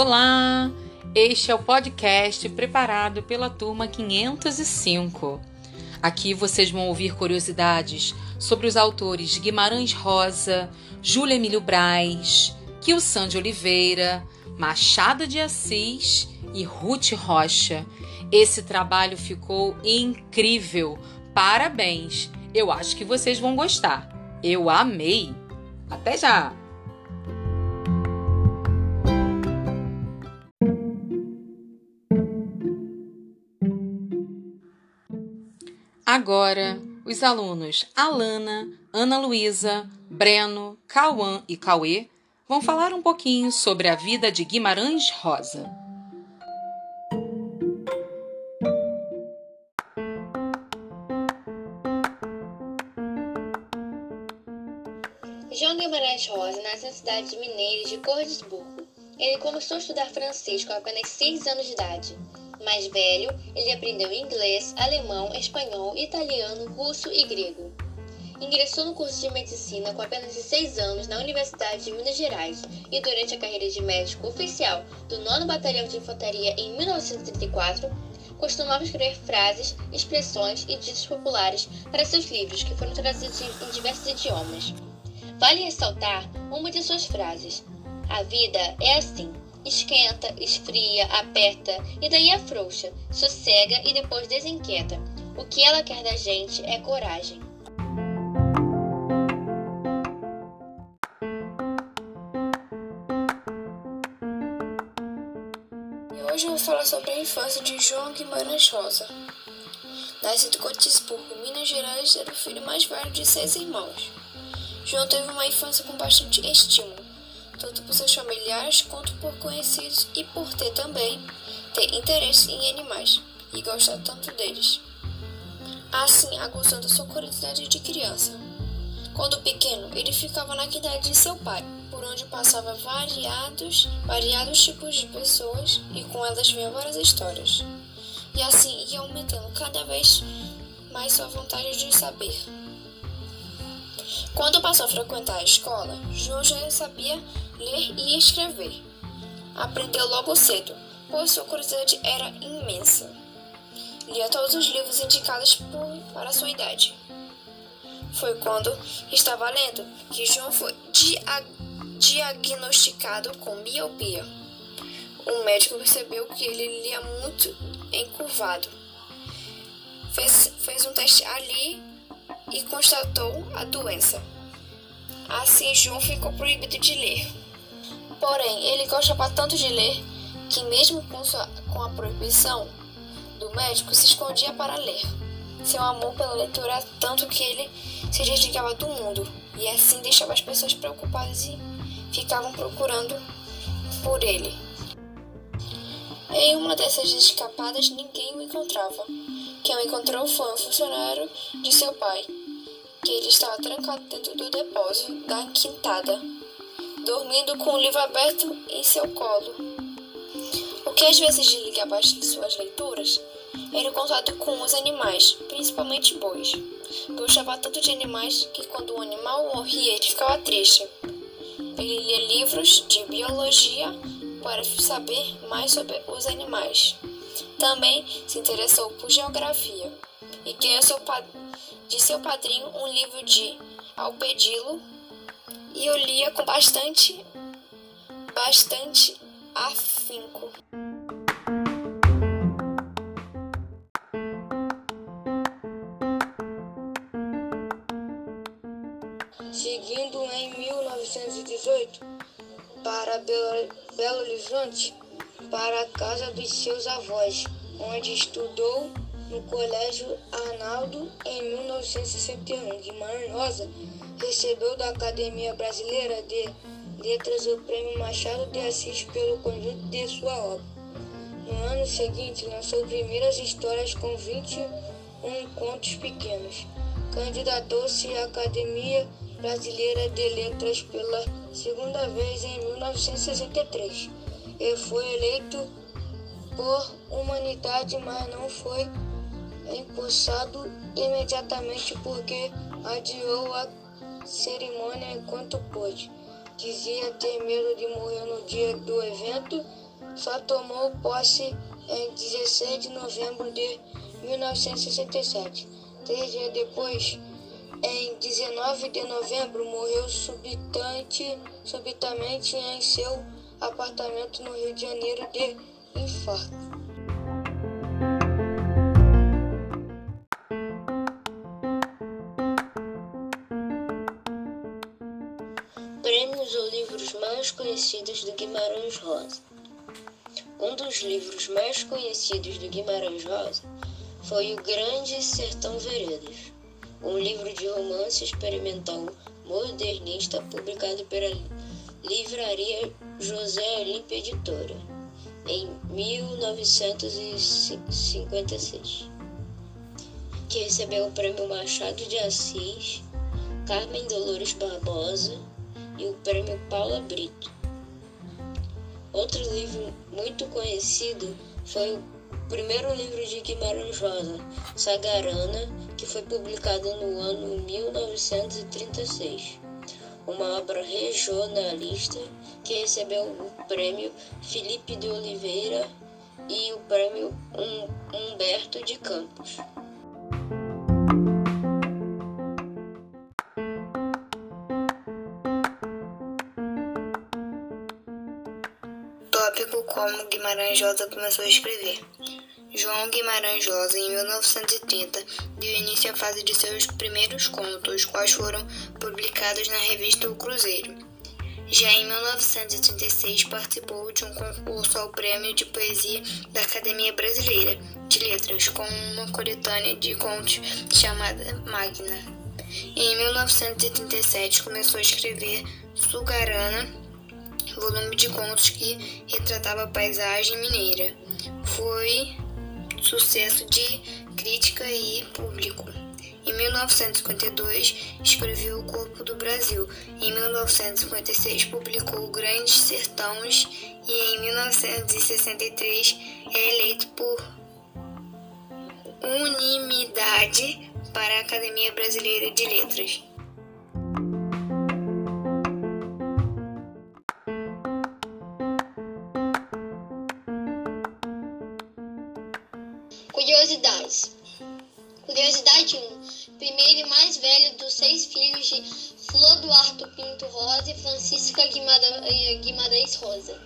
Olá! Este é o podcast preparado pela turma 505. Aqui vocês vão ouvir curiosidades sobre os autores Guimarães Rosa, Júlia Emílio Braz, Kilsan de Oliveira, Machado de Assis e Ruth Rocha. Esse trabalho ficou incrível! Parabéns! Eu acho que vocês vão gostar. Eu amei! Até já! Agora, os alunos Alana, Ana Luísa, Breno, Cauã e Cauê vão falar um pouquinho sobre a vida de Guimarães Rosa. João Guimarães Rosa nasce na cidade de de Cordesburgo. Ele começou a estudar francês com apenas 6 anos de idade. Mais velho, ele aprendeu inglês, alemão, espanhol, italiano, russo e grego. Ingressou no curso de medicina com apenas 16 anos na Universidade de Minas Gerais e durante a carreira de médico oficial do 9 Batalhão de Infantaria em 1934, costumava escrever frases, expressões e ditos populares para seus livros que foram traduzidos em diversos idiomas. Vale ressaltar uma de suas frases: A vida é assim. Esquenta, esfria, aperta e daí afrouxa, sossega e depois desinquieta. O que ela quer da gente é coragem. E hoje eu vou falar sobre a infância de João Guimarães Rosa. Nascido em Cotisburgo, Minas Gerais, era o filho mais velho de seis irmãos. João teve uma infância com bastante estímulo, tanto por seus familiares quanto por conhecidos e por ter também ter interesse em animais e gostar tanto deles. Assim, aguçando sua curiosidade de criança. Quando pequeno, ele ficava na quinta de seu pai, por onde passava variados, variados tipos de pessoas e com elas vinham várias histórias. E assim ia aumentando cada vez mais sua vontade de saber. Quando passou a frequentar a escola, João já sabia ler e escrever. Aprendeu logo cedo, pois sua curiosidade era imensa. Lia todos os livros indicados por, para sua idade. Foi quando estava lendo que João foi dia diagnosticado com miopia. O médico percebeu que ele lia muito encurvado. Fez, fez um teste ali e constatou a doença. Assim, João ficou proibido de ler. Porém, ele gostava tanto de ler que, mesmo com, sua, com a proibição do médico, se escondia para ler. Seu amor pela leitura era tanto que ele se desligava do mundo e assim deixava as pessoas preocupadas e ficavam procurando por ele. Em uma dessas escapadas, ninguém o encontrava. Quem o encontrou foi um funcionário de seu pai, que ele estava trancado dentro do depósito da quintada, dormindo com o livro aberto em seu colo. O que às vezes desligava suas leituras era o contato com os animais, principalmente bois. Gostava tanto de animais que quando um animal morria ele ficava triste. Ele lia livros de biologia para saber mais sobre os animais. Também se interessou por geografia e ganhou de seu padrinho um livro de Alpedilo e eu lia com bastante, bastante afinco. Seguindo em 1918 para Belo Horizonte, para a casa dos seus avós, onde estudou no Colégio Arnaldo em 1961. Guimarães Rosa recebeu da Academia Brasileira de Letras o Prêmio Machado de Assis pelo conjunto de sua obra. No ano seguinte, lançou primeiras histórias com 21 contos pequenos. Candidatou-se à Academia Brasileira de Letras pela segunda vez em 1963 e foi eleito por humanidade, mas não foi empossado imediatamente porque adiou a cerimônia enquanto pôde. Dizia ter medo de morrer no dia do evento só tomou posse em 16 de novembro de 1967. Três dias depois, em 19 de novembro, morreu subitamente, subitamente em seu apartamento no Rio de Janeiro de infarto. Conhecidos do Guimarães Rosa. Um dos livros mais conhecidos do Guimarães Rosa foi O Grande Sertão Veredas, um livro de romance experimental modernista publicado pela Livraria José Olímpia Editora em 1956, que recebeu o Prêmio Machado de Assis, Carmen Dolores Barbosa e o Prêmio Paula Brito. Outro livro muito conhecido foi o primeiro livro de Guimarães Rosa, Sagarana, que foi publicado no ano 1936. Uma obra regionalista que recebeu o prêmio Felipe de Oliveira e o prêmio Humberto de Campos. Como Guimarães Rosa começou a escrever. João Guimarães Rosa, em 1930, deu início à fase de seus primeiros contos, quais foram publicados na revista O Cruzeiro. Já em 1936, participou de um concurso ao Prêmio de Poesia da Academia Brasileira de Letras, com uma coletânea de contos chamada Magna. Em 1937, começou a escrever Sugarana volume de contos que retratava a paisagem mineira. Foi sucesso de crítica e público. Em 1952, escreveu O Corpo do Brasil. Em 1956, publicou Grandes Sertões e em 1963 é eleito por unanimidade para a Academia Brasileira de Letras. Curiosidade 1. Primeiro e mais velho dos seis filhos de Flor Duarto Pinto Rosa e Francisca Guimarães Rosa.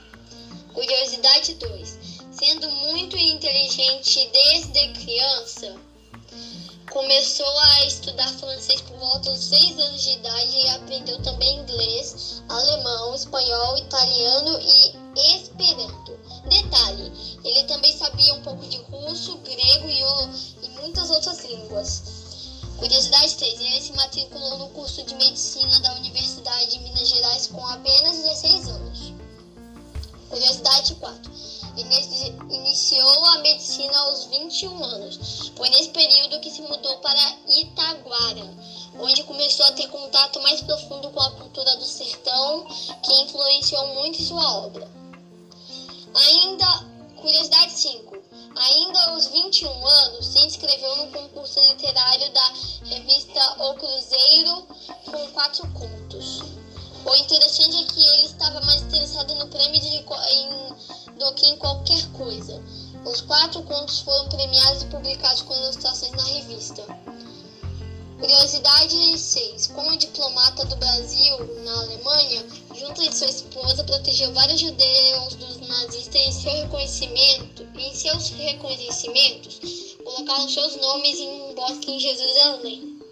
Curiosidade 2. Sendo muito inteligente desde criança, começou a estudar francês por volta dos 6 anos de idade e aprendeu também inglês, alemão, espanhol, italiano e esperanto. Detalhe, ele também sabia um pouco de russo, grego e, e muitas outras línguas. Curiosidade 3. Ele se matriculou no curso de medicina da Universidade de Minas Gerais com apenas 16 anos. Curiosidade 4. Ele iniciou a medicina aos 21 anos. Foi nesse período que se mudou para Itaguara, onde começou a ter contato mais profundo com a cultura do sertão, que influenciou muito sua obra. Ainda, curiosidade 5. Ainda aos 21 anos, se inscreveu no concurso literário da revista O Cruzeiro com quatro contos. O interessante é que ele estava mais interessado no prêmio de, em, do que em qualquer coisa. Os quatro contos foram premiados e publicados com ilustrações na revista. Curiosidade 6. Como diplomata do Brasil na Alemanha, junto de sua esposa, protegeu vários judeus dos nazistas e seu reconhecimento, em seus reconhecimentos, colocaram seus nomes em um bosque em Jerusalém.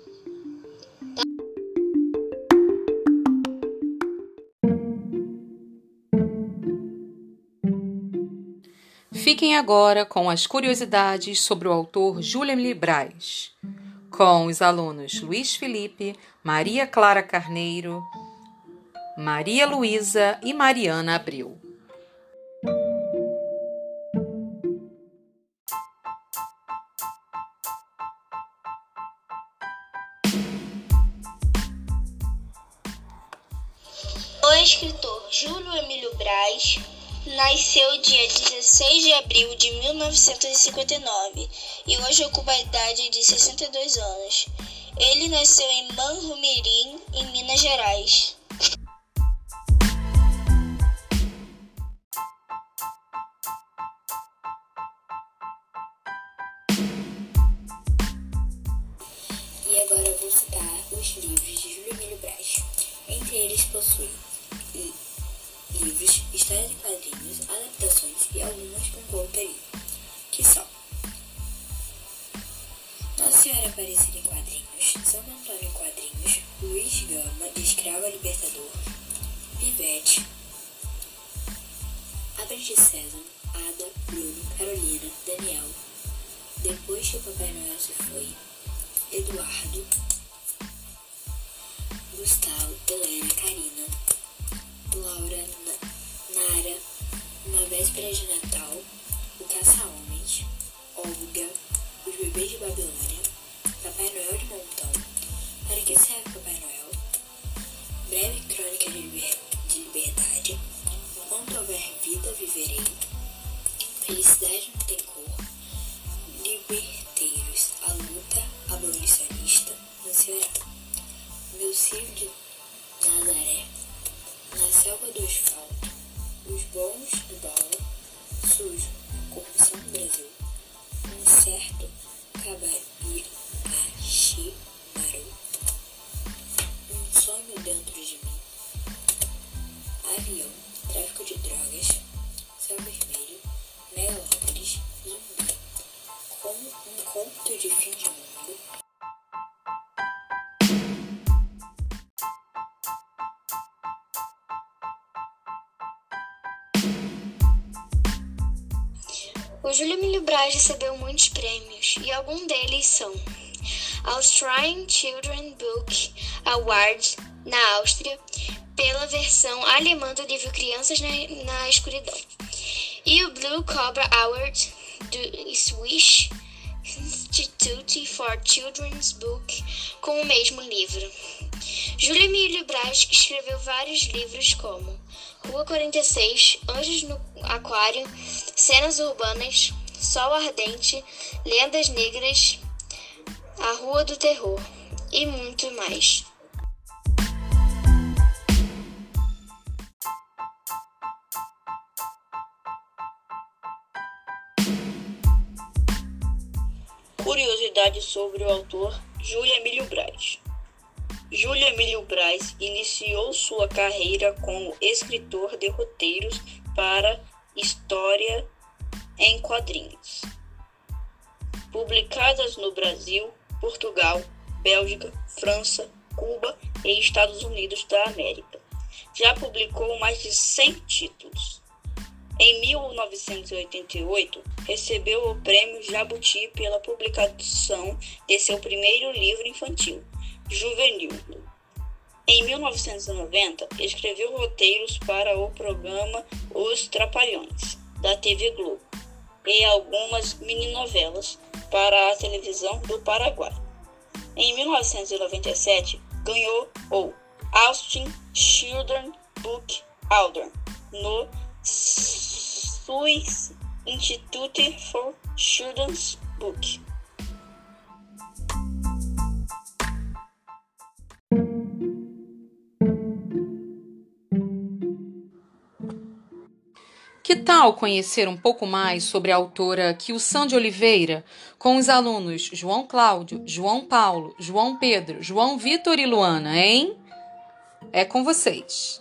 Fiquem agora com as curiosidades sobre o autor Julian Librais com os alunos Luiz Felipe, Maria Clara Carneiro, Maria Luísa e Mariana Abreu. 1959 e hoje ocupa a idade de 62 anos. Ele nasceu em Manhumirim, em Minas Gerais. Escrava Libertador, Pivete, Abrante César, Ada, Bruno, Carolina, Daniel, depois que o Papai Noel se foi, Eduardo, Gustavo, Helena, Karina, Laura, Nara, Na Véspera de Natal, O Caça-Homens, Olga, Os Bebês de Babilônia, Papai Noel de Montão, Para que serve Papai Noel? Breve Crônica de, liber de Liberdade, Enquanto houver vida, viverei, Felicidade não tem cor, Liberteiros, a luta abolicionista. Nascerá. Meu filho de Nazaré, na selva do asfalto, os bons do dólar, sujo, corrupção do Brasil, um certo. Cabaria dentro de mim, avião, tráfico de drogas, céu vermelho, megalópolis, zumbi, como um conto de fim de mundo. O Júlio Emílio Braz recebeu muitos prêmios e alguns deles são Austrian Children Book Award na Áustria pela versão alemã do livro Crianças na, na Escuridão e o Blue Cobra Award do Swiss Institute for Children's Book com o mesmo livro. Júlio Emílio Braz escreveu vários livros como Rua 46, Anjos no Aquário, Cenas Urbanas, Sol Ardente, Lendas Negras, A Rua do Terror e muito mais. Curiosidades sobre o autor Júlio Emílio Braz. Júlio Emílio Braz iniciou sua carreira como escritor de roteiros para história em quadrinhos, publicadas no Brasil, Portugal, Bélgica, França, Cuba e Estados Unidos da América. Já publicou mais de 100 títulos. Em 1988, recebeu o Prêmio Jabuti pela publicação de seu primeiro livro infantil, Juvenil. Em 1990, escreveu roteiros para o programa Os Trapalhões, da TV Globo, e algumas mininovelas para a televisão do Paraguai. Em 1997, ganhou o Austin Children Book Award no Swiss Institute for Children's Book. Que tal conhecer um pouco mais sobre a autora Kilsan de Oliveira com os alunos João Cláudio, João Paulo, João Pedro, João Vitor e Luana, hein? É com vocês.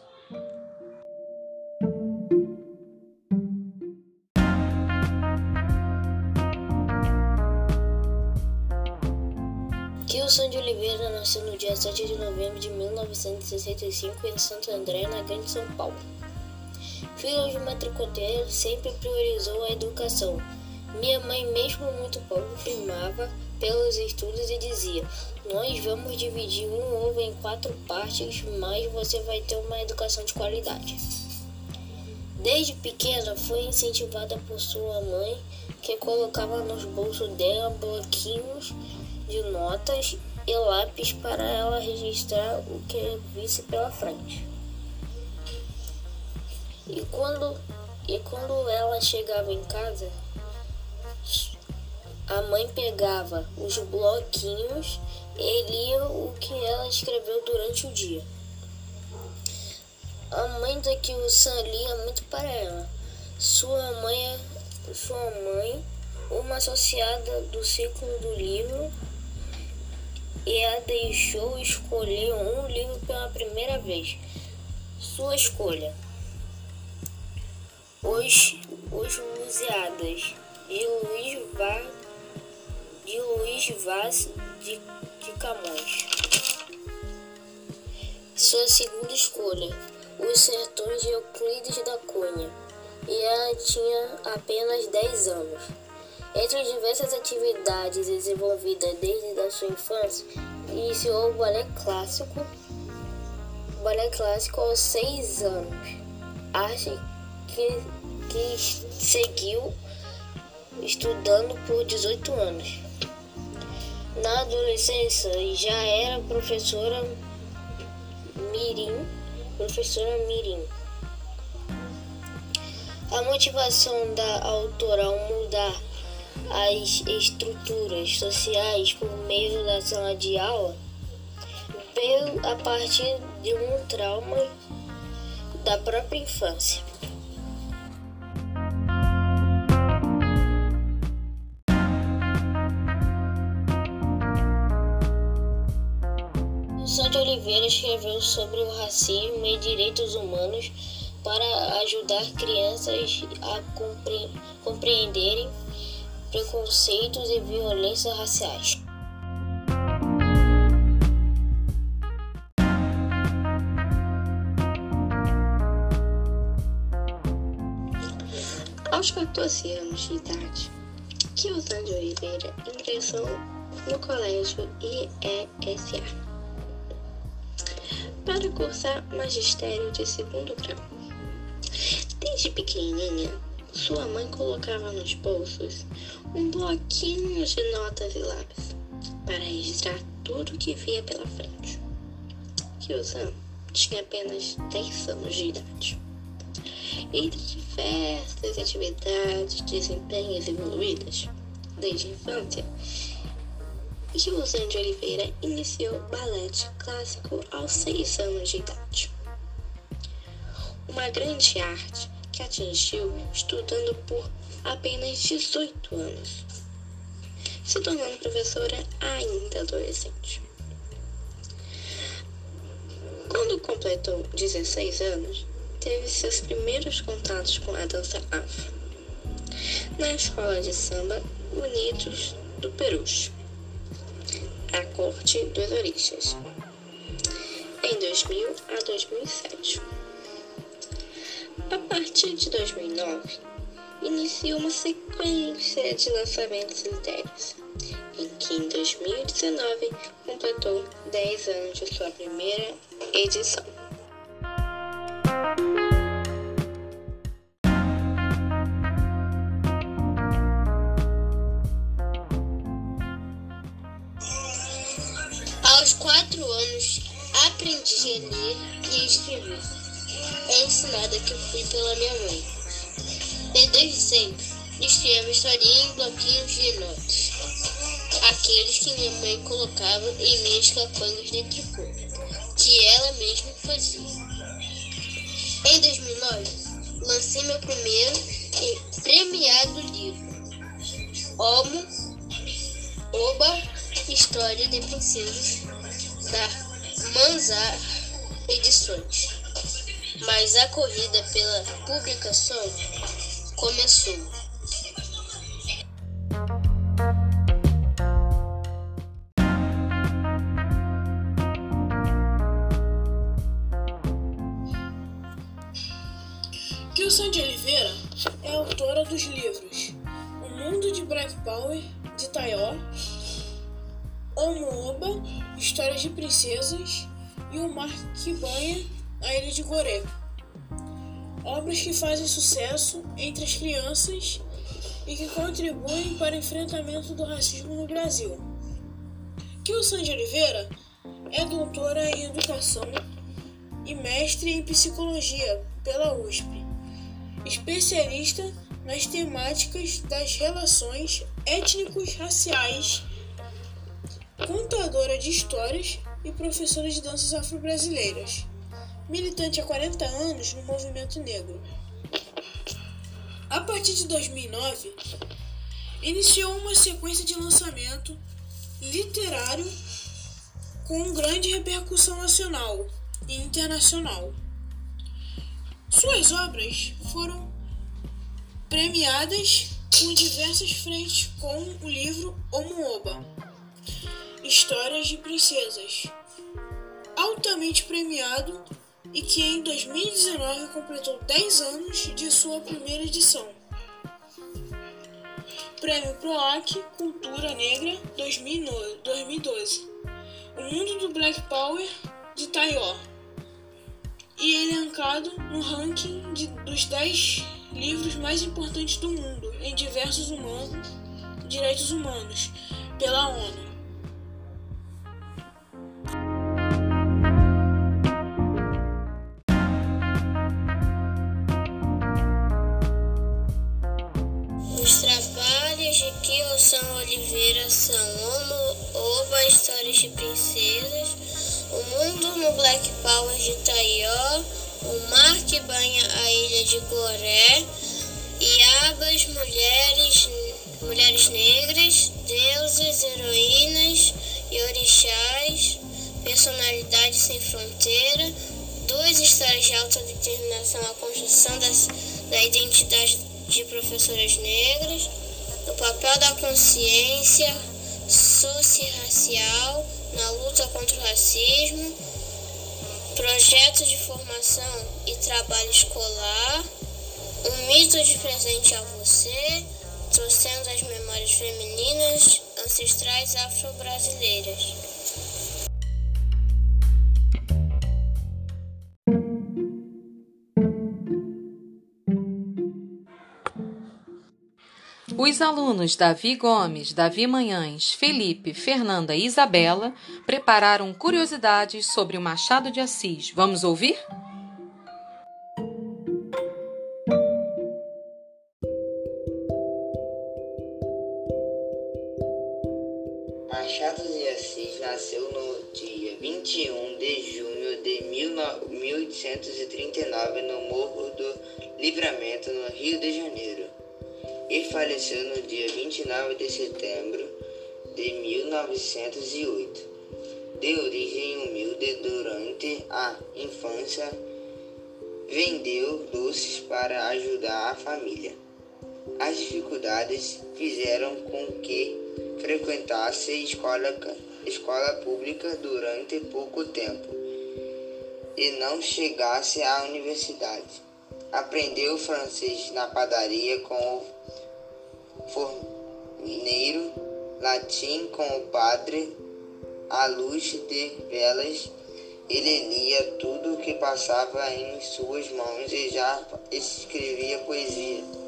17 de novembro de 1965 em Santo André, na Grande São Paulo. Filho de matricoteiro, sempre priorizou a educação. Minha mãe, mesmo muito pobre, primava pelos estudos e dizia: Nós vamos dividir um ovo em quatro partes, mas você vai ter uma educação de qualidade. Desde pequena foi incentivada por sua mãe, que colocava nos bolsos dela bloquinhos de notas e lápis para ela registrar o que visse pela frente. E quando, e quando ela chegava em casa, a mãe pegava os bloquinhos e lia o que ela escreveu durante o dia. A mãe da Kyusan lia muito para ela. Sua mãe, sua mãe, uma associada do ciclo do livro, e a deixou escolher um livro pela primeira vez. Sua escolha: Os, os Museadas, de Luiz, Va, de Luiz Vaz de, de Camões. Sua segunda escolha: Os Sertões de Euclides da Cunha, e ela tinha apenas 10 anos. Entre as diversas atividades desenvolvidas desde a sua infância, iniciou o balé clássico, balé clássico aos 6 anos, arte que, que seguiu estudando por 18 anos. Na adolescência já era professora Mirim, professora Mirim. A motivação da autora ao mudar as estruturas sociais por meio da sala de aula veio a partir de um trauma da própria infância. De Oliveira escreveu sobre o racismo e direitos humanos para ajudar crianças a compre compreenderem preconceitos e violências raciais. Aos 14 anos de idade, Kilson de Oliveira ingressou no colégio IESA para cursar magistério de segundo grau. Desde pequenininha, sua mãe colocava nos bolsos um bloquinho de notas e lápis para registrar tudo que via pela frente. Kyuzan tinha apenas 10 anos de idade. Entre diversas atividades, desempenhos evoluídas desde a infância, Kyuzan de Oliveira iniciou balé clássico aos 6 anos de idade. Uma grande arte que atingiu estudando por apenas 18 anos, se tornando professora ainda adolescente. Quando completou 16 anos, teve seus primeiros contatos com a dança afro na escola de samba Unidos do Peruche, a corte dos orixás, em 2000 a 2007. A partir de 2009, iniciou uma sequência de lançamentos literários, em que em 2019 completou 10 anos de sua primeira edição. Aos quatro anos, aprendi a ler e escrever. É ensinada que fui pela minha mãe. E desde sempre, escrevo historinha em bloquinhos de notas. Aqueles que minha mãe colocava em minhas capangas de tricô, que ela mesma fazia. Em 2009, lancei meu primeiro e premiado livro, Homo Oba História de Princesas, da Manzar Edições. Mas a corrida pela publicação começou. Kilson de Oliveira é autora dos livros O Mundo de Black Power, de Taió, Omo-Oba, Histórias de Princesas e O Mar que Banha a Ilha de Goré. Obras que fazem sucesso entre as crianças e que contribuem para o enfrentamento do racismo no Brasil. Kilson de Oliveira é doutora em Educação e mestre em Psicologia pela USP, especialista nas temáticas das relações étnicos-raciais, contadora de histórias e professora de danças afro-brasileiras, militante há 40 anos no movimento negro. A partir de 2009, iniciou uma sequência de lançamento literário com grande repercussão nacional e internacional. Suas obras foram premiadas por diversas frentes com o livro Omuoba, Histórias de Princesas, altamente premiado e que em 2019 completou 10 anos de sua primeira edição. Prêmio PROAC Cultura Negra 2012. O Mundo do Black Power de Taiwan. E elencado no ranking de, dos 10 livros mais importantes do mundo em diversos humanos, direitos humanos pela ONU. Histórias de Princesas, O Mundo no Black Power de Taió, O Mar que Banha a Ilha de Goré, Iabas, Mulheres, Mulheres Negras, Deuses, Heroínas e Orixás, Personalidade Sem Fronteira, Duas Histórias de Autodeterminação, a construção das, da identidade de professoras negras, papel da consciência, socioracial na luta contra o racismo, projeto de formação e trabalho escolar, um mito de presente a você, trouxendo as memórias femininas ancestrais afro-brasileiras. Os alunos Davi Gomes, Davi Manhães, Felipe, Fernanda e Isabela prepararam curiosidades sobre o Machado de Assis. Vamos ouvir? Machado de Assis nasceu no dia 21 de junho de 1839 no Morro do Livramento, no Rio de Janeiro faleceu no dia 29 de setembro de 1908. De origem humilde durante a infância, vendeu doces para ajudar a família. As dificuldades fizeram com que frequentasse escola, escola pública durante pouco tempo e não chegasse à universidade. Aprendeu francês na padaria com o forneiro, latim com o padre, à luz de velas, ele lia tudo o que passava em suas mãos e já escrevia poesia.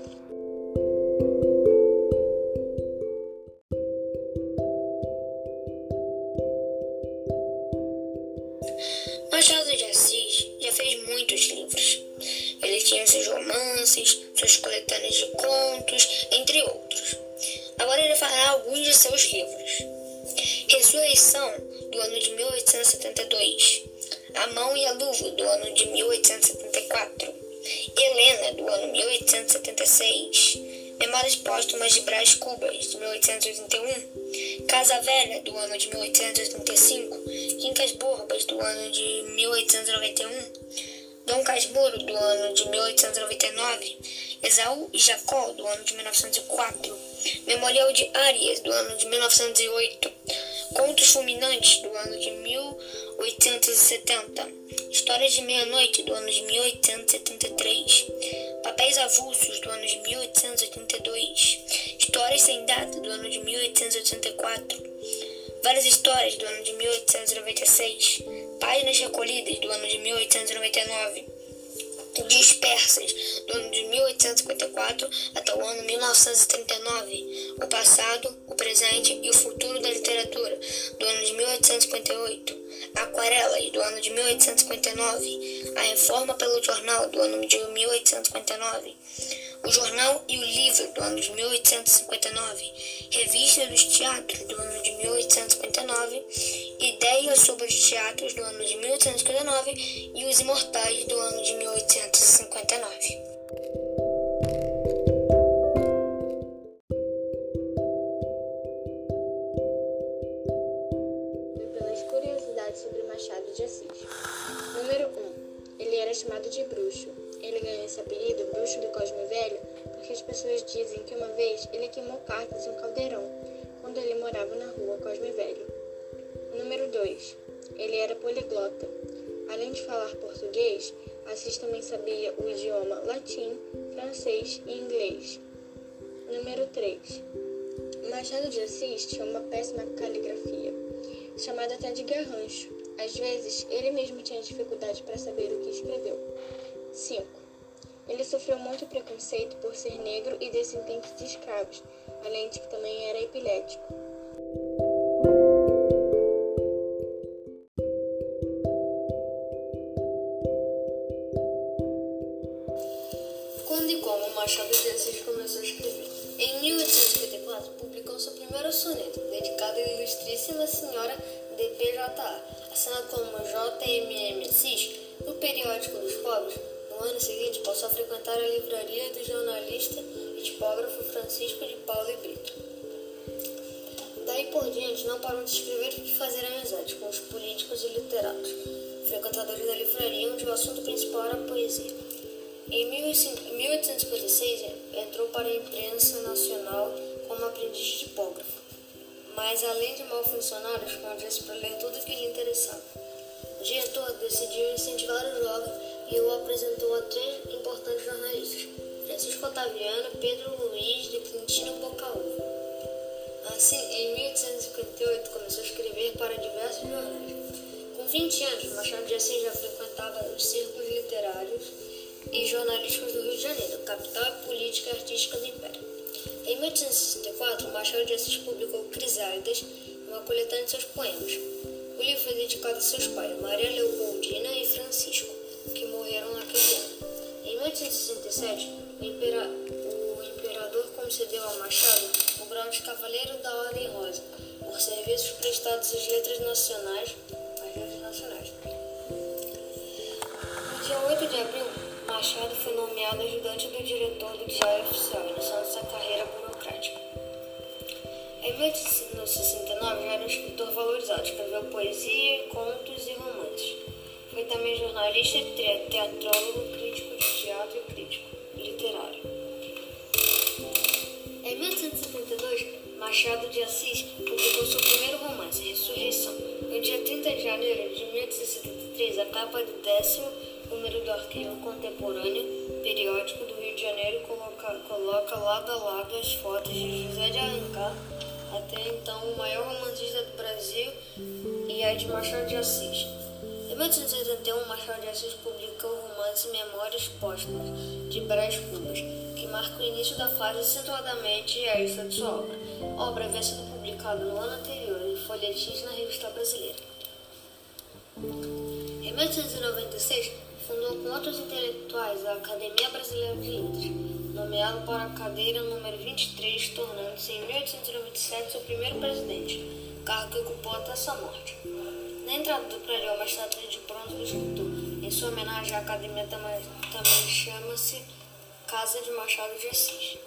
1891. Dom Casmurro, do ano de 1899, Esaú e Jacó, do ano de 1904, Memorial de Arias, do ano de 1908, Contos Fulminantes, do ano de 1870, Histórias de Meia-Noite, do ano de 1873, Papéis Avulsos, do ano de 1882, Histórias Sem Data, do ano de 1884, Várias Histórias, do ano de 1896, Páginas Recolhidas, do ano de 1899, Dispersas, do ano de 1854 até o ano 1939, O Passado, o Presente e o Futuro da Literatura, do ano de 1858, Aquarelas, do ano de 1859, A Reforma pelo Jornal, do ano de 1859, o Jornal e o Livro, do ano de 1859, Revista dos Teatros, do ano de 1859, Ideias sobre os Teatros, do ano de 1859 e Os Imortais, do ano de 1859. Pelas curiosidades sobre Machado de Assis. Número 1. Ele era chamado de bruxo. Ele ganhou esse apelido, bruxo do Cosme Velho, porque as pessoas dizem que uma vez ele queimou cartas em um caldeirão, quando ele morava na rua Cosme Velho. Número 2. Ele era poliglota. Além de falar português, Assis também sabia o idioma latim, francês e inglês. Número 3. Machado de Assis tinha uma péssima caligrafia, chamada até de garrancho. Às vezes, ele mesmo tinha dificuldade para saber o que escreveu. 5. Ele sofreu muito preconceito por ser negro e descendente de escravos, além de que também era epilético. Quando e como Machado de Assis começou a escrever? Em 1854, publicou seu primeiro soneto, dedicado à ilustríssima senhora D.P.J.A., assinado como J.M.M. Assis, no periódico dos pobres. No ano seguinte, passou a frequentar a livraria do jornalista e tipógrafo Francisco de Paula e Brito. Daí por diante, não parou de escrever e fazer amizade com os políticos e literatos, frequentadores da livraria, onde o assunto principal era a poesia. Em 1856, entrou para a imprensa nacional como aprendiz de tipógrafo, mas além de mal funcionário, escondia-se para ler tudo o que lhe interessava. O diretor decidiu incentivar o jovem e o apresentou a três importantes jornalistas, Francisco Otaviano, Pedro Luiz de Quintino Bocaúva. Assim, em 1858, começou a escrever para diversos jornais. Com 20 anos, Machado de Assis já frequentava os círculos literários e jornalísticos do Rio de Janeiro, capital política e artística do Império. Em 1864, Machado de Assis publicou Crisálidas, uma coletânea de seus poemas. O livro foi dedicado a seus pais, Maria Leopoldina e Francisco, que morreram. Em 1867, o, impera o imperador concedeu a Machado o grau de Cavaleiro da Ordem Rosa, por serviços prestados às letras nacionais, às letras nacionais. No dia 8 de abril, Machado foi nomeado ajudante do diretor do Diário Oficial, iniciando sua carreira burocrática. Em 1869, já era um escritor valorizado, escreveu poesia, contos e romances. Foi também jornalista, teatrólogo, crítico de teatro e crítico literário. Em 1872, Machado de Assis publicou seu primeiro romance, Ressurreição. No dia 30 de janeiro de 1873, a capa do décimo número do Arquivo Contemporâneo, periódico do Rio de Janeiro, coloca, coloca lado a lado as fotos de José de Alencar, até então o maior romancista do Brasil, e a de Machado de Assis. Em 1881, Machado de Assis publicou o romance Memórias Póstumas, de Brás Cubas, que marca o início da fase acentuadamente realista de sua obra. A obra havia sido publicada no ano anterior em folhetins na Revista Brasileira. Em 1896, fundou com outros intelectuais a Academia Brasileira de Letras, nomeado para a cadeira número 23, tornando-se em 1897 seu primeiro presidente, cargo que ocupou até sua morte. Na entrada do prédio uma estátua de bronze do. Em sua homenagem, a academia também, também chama-se Casa de Machado de Assis.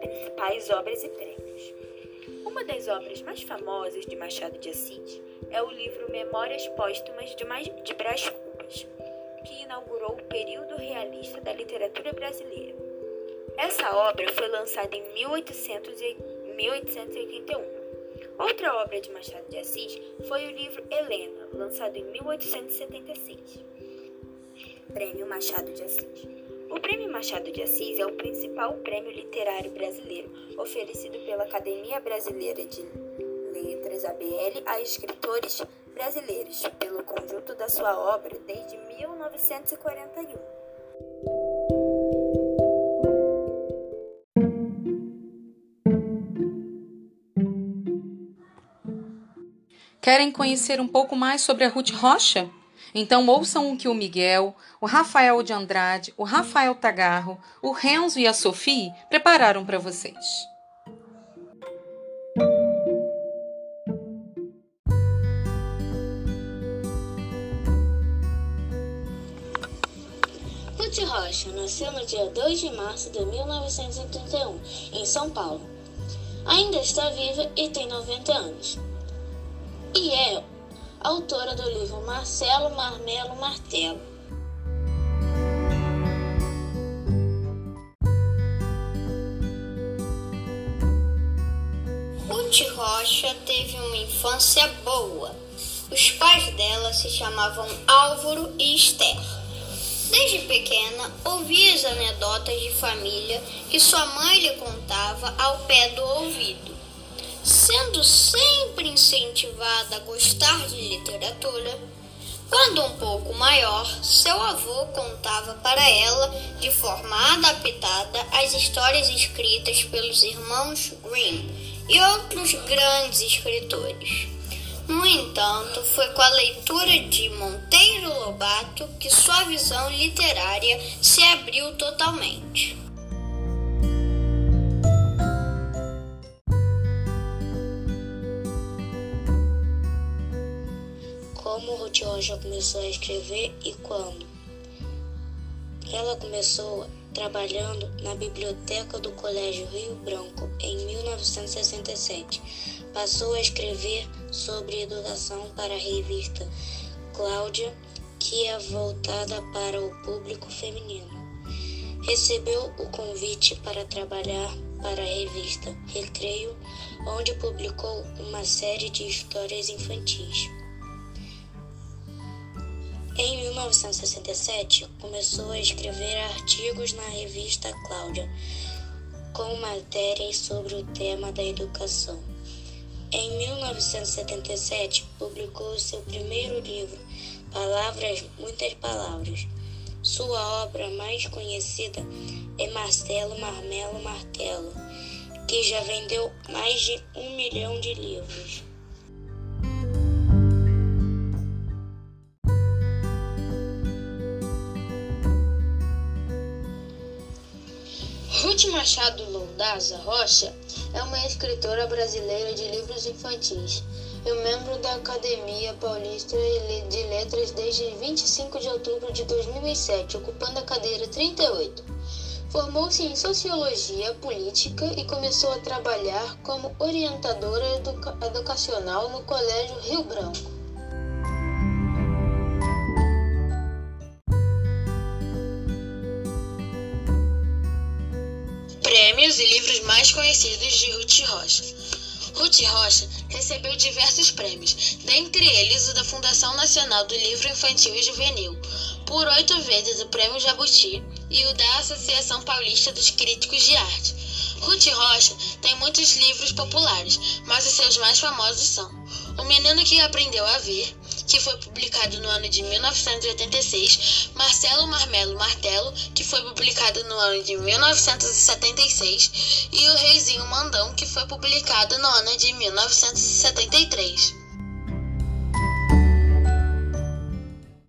Principais obras e prêmios. Uma das obras mais famosas de Machado de Assis é o livro Memórias Póstumas de, de Brás Cubas, que inaugurou o período realista da literatura brasileira. Essa obra foi lançada em 1800 e 1881. Outra obra de Machado de Assis foi o livro Helena, lançado em 1876. Prêmio Machado de Assis. O Prêmio Machado de Assis é o principal prêmio literário brasileiro oferecido pela Academia Brasileira de Letras, ABL, a escritores brasileiros, pelo conjunto da sua obra desde 1941. Querem conhecer um pouco mais sobre a Ruth Rocha? Então ouçam o que o Miguel, o Rafael de Andrade, o Rafael Tagarro, o Renzo e a Sophie prepararam para vocês. Ruth Rocha nasceu no dia 2 de março de 1931, em São Paulo. Ainda está viva e tem 90 anos. E é autora do livro Marcelo Marmelo Martelo. Ruth Rocha teve uma infância boa. Os pais dela se chamavam Álvaro e Esther. Desde pequena, ouvia as anedotas de família que sua mãe lhe contava ao pé do ouvido. Sendo sempre incentivada a gostar de literatura, quando um pouco maior, seu avô contava para ela, de forma adaptada, as histórias escritas pelos irmãos Grimm e outros grandes escritores. No entanto, foi com a leitura de Monteiro Lobato que sua visão literária se abriu totalmente. Ruth Rocha começou a escrever e quando? Ela começou trabalhando na biblioteca do Colégio Rio Branco em 1967 Passou a escrever sobre educação para a revista Cláudia, que é voltada para o público feminino. Recebeu o convite para trabalhar para a revista Recreio, onde publicou uma série de histórias infantis. Em 1967, começou a escrever artigos na revista Cláudia, com matérias sobre o tema da educação. Em 1977, publicou seu primeiro livro, Palavras, Muitas Palavras. Sua obra mais conhecida é Marcelo Marmelo Martelo, que já vendeu mais de um milhão de livros. Ruth Machado Londaza Rocha é uma escritora brasileira de livros infantis e membro da Academia Paulista de Letras desde 25 de outubro de 2007, ocupando a cadeira 38. Formou-se em Sociologia Política e começou a trabalhar como orientadora educa educacional no Colégio Rio Branco. Prêmios e livros mais conhecidos de Ruth Rocha. Ruth Rocha recebeu diversos prêmios, dentre eles o da Fundação Nacional do Livro Infantil e Juvenil, por oito vezes o Prêmio Jabuti e o da Associação Paulista dos Críticos de Arte. Ruth Rocha tem muitos livros populares, mas os seus mais famosos são O Menino que Aprendeu a Ver, que foi publicado no ano de 1986, Marcelo Marmelo Martelo, que foi publicado no ano de 1976, e O Reizinho Mandão, que foi publicado no ano de 1973.